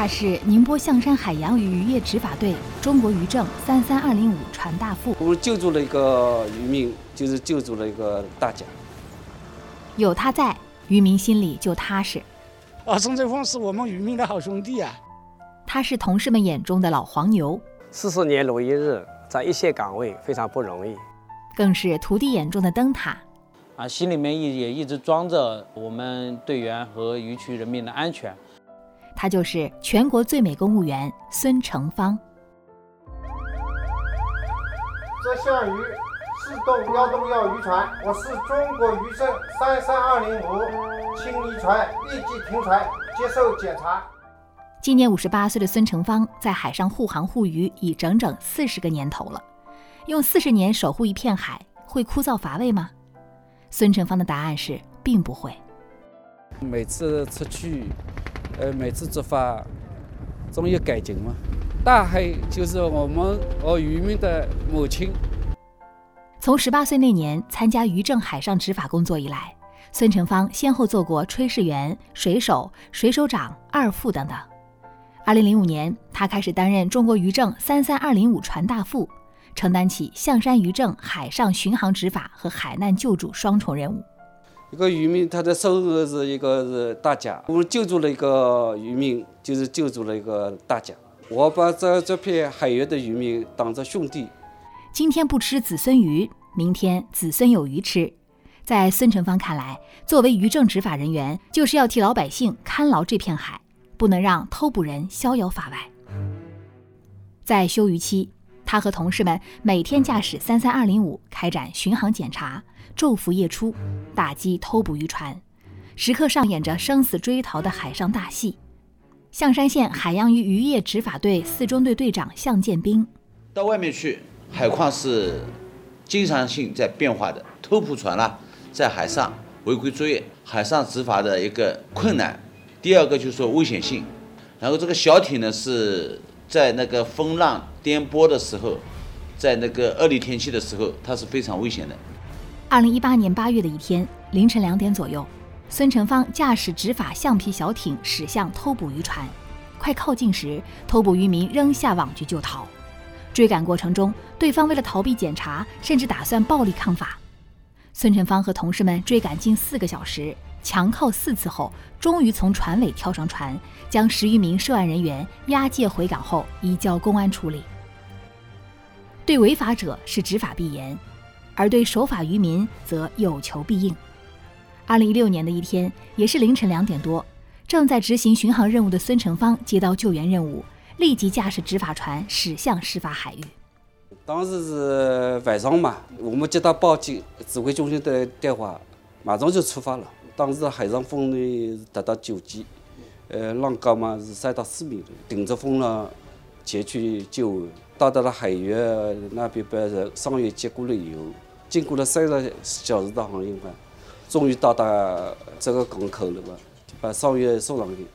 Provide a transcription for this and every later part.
他是宁波象山海洋与渔业执法队中国渔政三三二零五船大副。我们救助了一个渔民，就是救助了一个大奖。有他在，渔民心里就踏实。啊，孙振峰是我们渔民的好兄弟啊。他是同事们眼中的老黄牛。四十年如一日，在一线岗位非常不容易。更是徒弟眼中的灯塔。啊，心里面也也一直装着我们队员和渔区人民的安全。他就是全国最美公务员孙成芳。这项鱼四栋幺洞幺渔船，我是中国渔政三三二零五，清理船立即停船接受检查。今年五十八岁的孙成芳在海上护航护渔已整整四十个年头了，用四十年守护一片海，会枯燥乏味吗？孙成芳的答案是，并不会。每次出去。呃，每次执法总有改进嘛。大海就是我们和渔民的母亲。从十八岁那年参加渔政海上执法工作以来，孙成芳先后做过炊事员、水手、水手长、二副等等。二零零五年，他开始担任中国渔政三三二零五船大副，承担起象山渔政海上巡航执法和海难救助双重任务。一个渔民，他的收入是一个是大奖。我们救助了一个渔民，就是救助了一个大奖。我把这这片海域的渔民当作兄弟。今天不吃子孙鱼，明天子孙有鱼吃。在孙成芳看来，作为渔政执法人员，就是要替老百姓看牢这片海，不能让偷捕人逍遥法外。在休渔期，他和同事们每天驾驶三三二零五开展巡航检查。昼伏夜出，打击偷捕渔船，时刻上演着生死追逃的海上大戏。象山县海洋与渔业执法队四中队队长向建兵：到外面去，海况是经常性在变化的，偷捕船啦，在海上违规作业，海上执法的一个困难。第二个就是说危险性，然后这个小艇呢是在那个风浪颠簸的时候，在那个恶劣天气的时候，它是非常危险的。二零一八年八月的一天凌晨两点左右，孙成芳驾驶执法橡皮小艇驶向偷捕渔船，快靠近时，偷捕渔民扔下网具就逃。追赶过程中，对方为了逃避检查，甚至打算暴力抗法。孙成芳和同事们追赶近四个小时，强靠四次后，终于从船尾跳上船，将十余名涉案人员押解回港后移交公安处理。对违法者是执法必严。而对守法渔民则有求必应。二零一六年的一天，也是凌晨两点多，正在执行巡航任务的孙成芳接到救援任务，立即驾驶执法船驶向事发海域。当时是晚上嘛，我们接到报警指挥中心的电话，马上就出发了。当时海上风力达到九级，呃，浪高嘛是三到四米，顶着风浪前去救。到达了海域那边，把人伤员接过来以后。经过了三个小时的航行吧，终于到达这个港口了吧？把伤员送上去，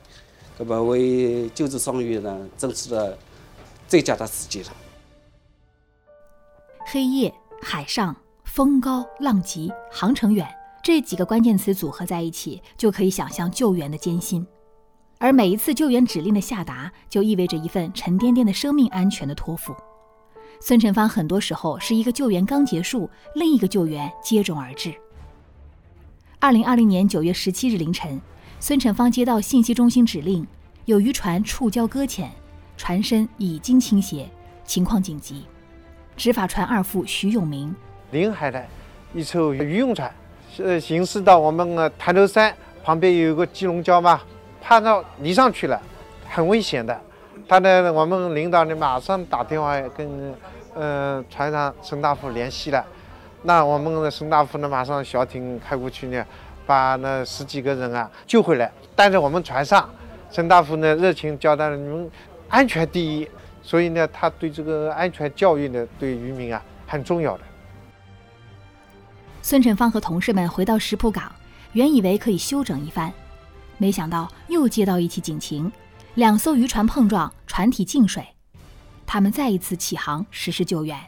那么为救治伤员呢，争取了最佳的时间了。黑夜、海上、风高浪急、航程远，这几个关键词组合在一起，就可以想象救援的艰辛。而每一次救援指令的下达，就意味着一份沉甸甸的生命安全的托付。孙成芳很多时候是一个救援刚结束，另一个救援接踵而至。二零二零年九月十七日凌晨，孙成芳接到信息中心指令，有渔船触礁搁浅，船身已经倾斜，情况紧急。执法船二副徐永明，临海的一艘渔用船，呃，行驶到我们呃潭头山旁边有一个基隆礁嘛，怕到离上去了，很危险的。他呢，我们领导呢马上打电话跟，呃，船上孙大夫联系了。那我们的孙大夫呢，马上小艇开过去呢，把那十几个人啊救回来，带在我们船上。孙大夫呢热情交代了，你们安全第一，所以呢，他对这个安全教育呢，对渔民啊很重要的。孙成芳和同事们回到石浦港，原以为可以休整一番，没想到又接到一起警情。两艘渔船碰撞，船体进水，他们再一次起航实施救援，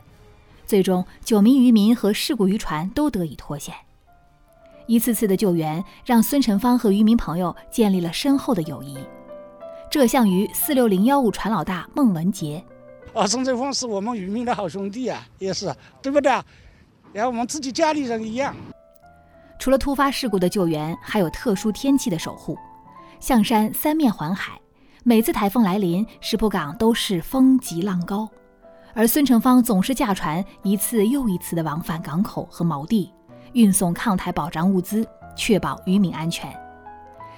最终九名渔民和事故渔船都得以脱险。一次次的救援让孙晨芳和渔民朋友建立了深厚的友谊。这项于四六零幺五船老大孟文杰。啊，孙晨峰是我们渔民的好兄弟啊，也是，对不对？然后我们自己家里人一样。除了突发事故的救援，还有特殊天气的守护。象山三面环海，每次台风来临，石浦港都是风急浪高。而孙成芳总是驾船一次又一次地往返港口和锚地，运送抗台保障物资，确保渔民安全。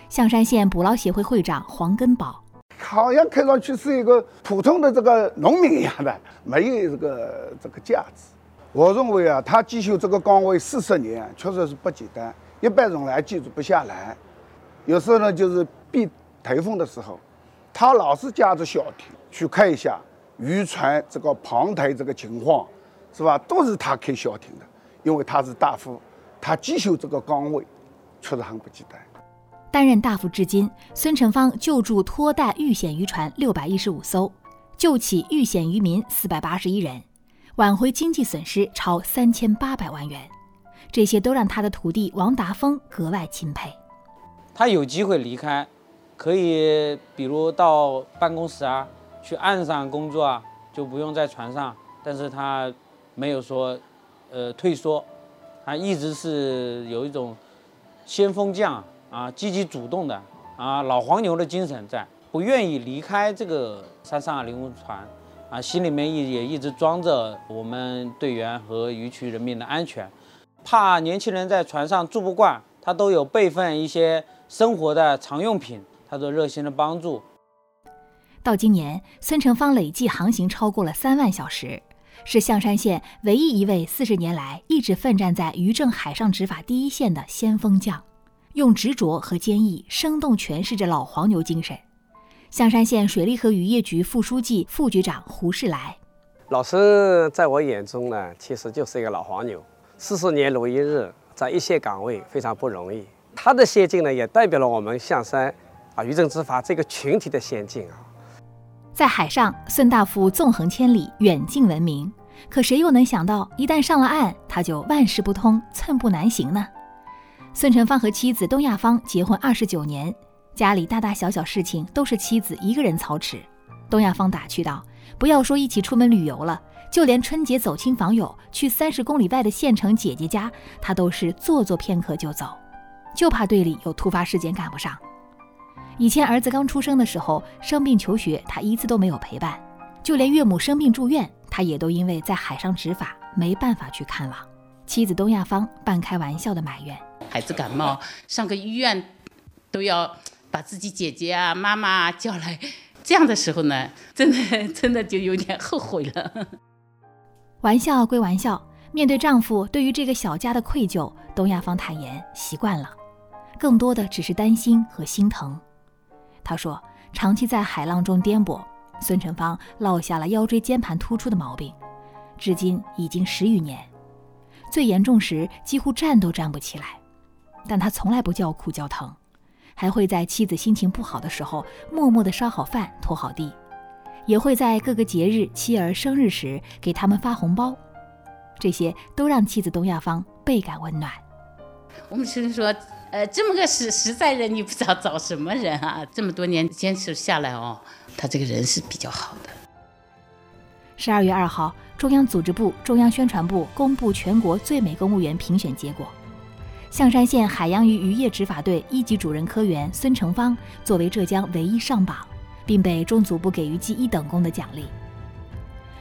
象山县捕捞协会会长黄根宝，好像看上去是一个普通的这个农民一样的，没有这个这个价值。我认为啊，他继续这个岗位四十年，确实是不简单，一般人来记住不下来。有时候呢，就是避台风的时候，他老是驾着小艇去看一下渔船这个旁台这个情况，是吧？都是他开小艇的，因为他是大副，他继续这个岗位，确实很不简单。担任大副至今，孙成芳救助拖带遇险渔船六百一十五艘，救起遇险渔民四百八十一人。挽回经济损失超三千八百万元，这些都让他的徒弟王达峰格外钦佩。他有机会离开，可以比如到办公室啊，去岸上工作啊，就不用在船上。但是他没有说，呃，退缩，他一直是有一种先锋将啊，积极主动的啊，老黄牛的精神在，不愿意离开这个三三二零五船。啊，心里面也也一直装着我们队员和渔区人民的安全，怕年轻人在船上住不惯，他都有备份一些生活的常用品，他都热心的帮助。到今年，孙成芳累计航行超过了三万小时，是象山县唯一一位四十年来一直奋战在渔政海上执法第一线的先锋将，用执着和坚毅生动诠释着老黄牛精神。象山县水利和渔业局副书记、副局长胡世来，老师在我眼中呢，其实就是一个老黄牛，四十年如一日，在一线岗位非常不容易。他的先进呢，也代表了我们象山啊渔政执法这个群体的先进啊。在海上，孙大夫纵横千里，远近闻名。可谁又能想到，一旦上了岸，他就万事不通，寸步难行呢？孙成芳和妻子东亚芳结婚二十九年。家里大大小小事情都是妻子一个人操持。东亚芳打趣道：“不要说一起出门旅游了，就连春节走亲访友，去三十公里外的县城姐姐家，他都是坐坐片刻就走，就怕队里有突发事件赶不上。以前儿子刚出生的时候生病求学，他一次都没有陪伴；就连岳母生病住院，他也都因为在海上执法，没办法去看望。”妻子东亚芳半开玩笑的埋怨：“孩子感冒上个医院，都要。”把自己姐姐啊、妈妈叫来，这样的时候呢，真的真的就有点后悔了。玩笑归玩笑，面对丈夫对于这个小家的愧疚，东亚芳坦言习惯了，更多的只是担心和心疼。他说，长期在海浪中颠簸，孙成芳落下了腰椎间盘突出的毛病，至今已经十余年，最严重时几乎站都站不起来，但他从来不叫苦叫疼。还会在妻子心情不好的时候，默默地烧好饭、拖好地，也会在各个节日、妻儿生日时给他们发红包，这些都让妻子东亚芳倍感温暖。我们只能说，呃，这么个实实在人，你不知道找什么人啊？这么多年坚持下来哦，他这个人是比较好的。十二月二号，中央组织部、中央宣传部公布全国最美公务员评选结果。象山县海洋与渔业执法队一级主任科员孙成芳作为浙江唯一上榜，并被中组部给予记一等功的奖励。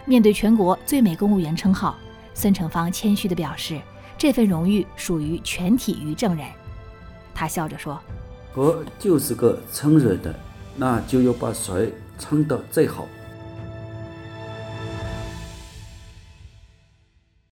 面对全国最美公务员称号，孙成芳谦虚地表示，这份荣誉属于全体渔政人。他笑着说：“我就是个撑水的，那就要把水撑得最好。”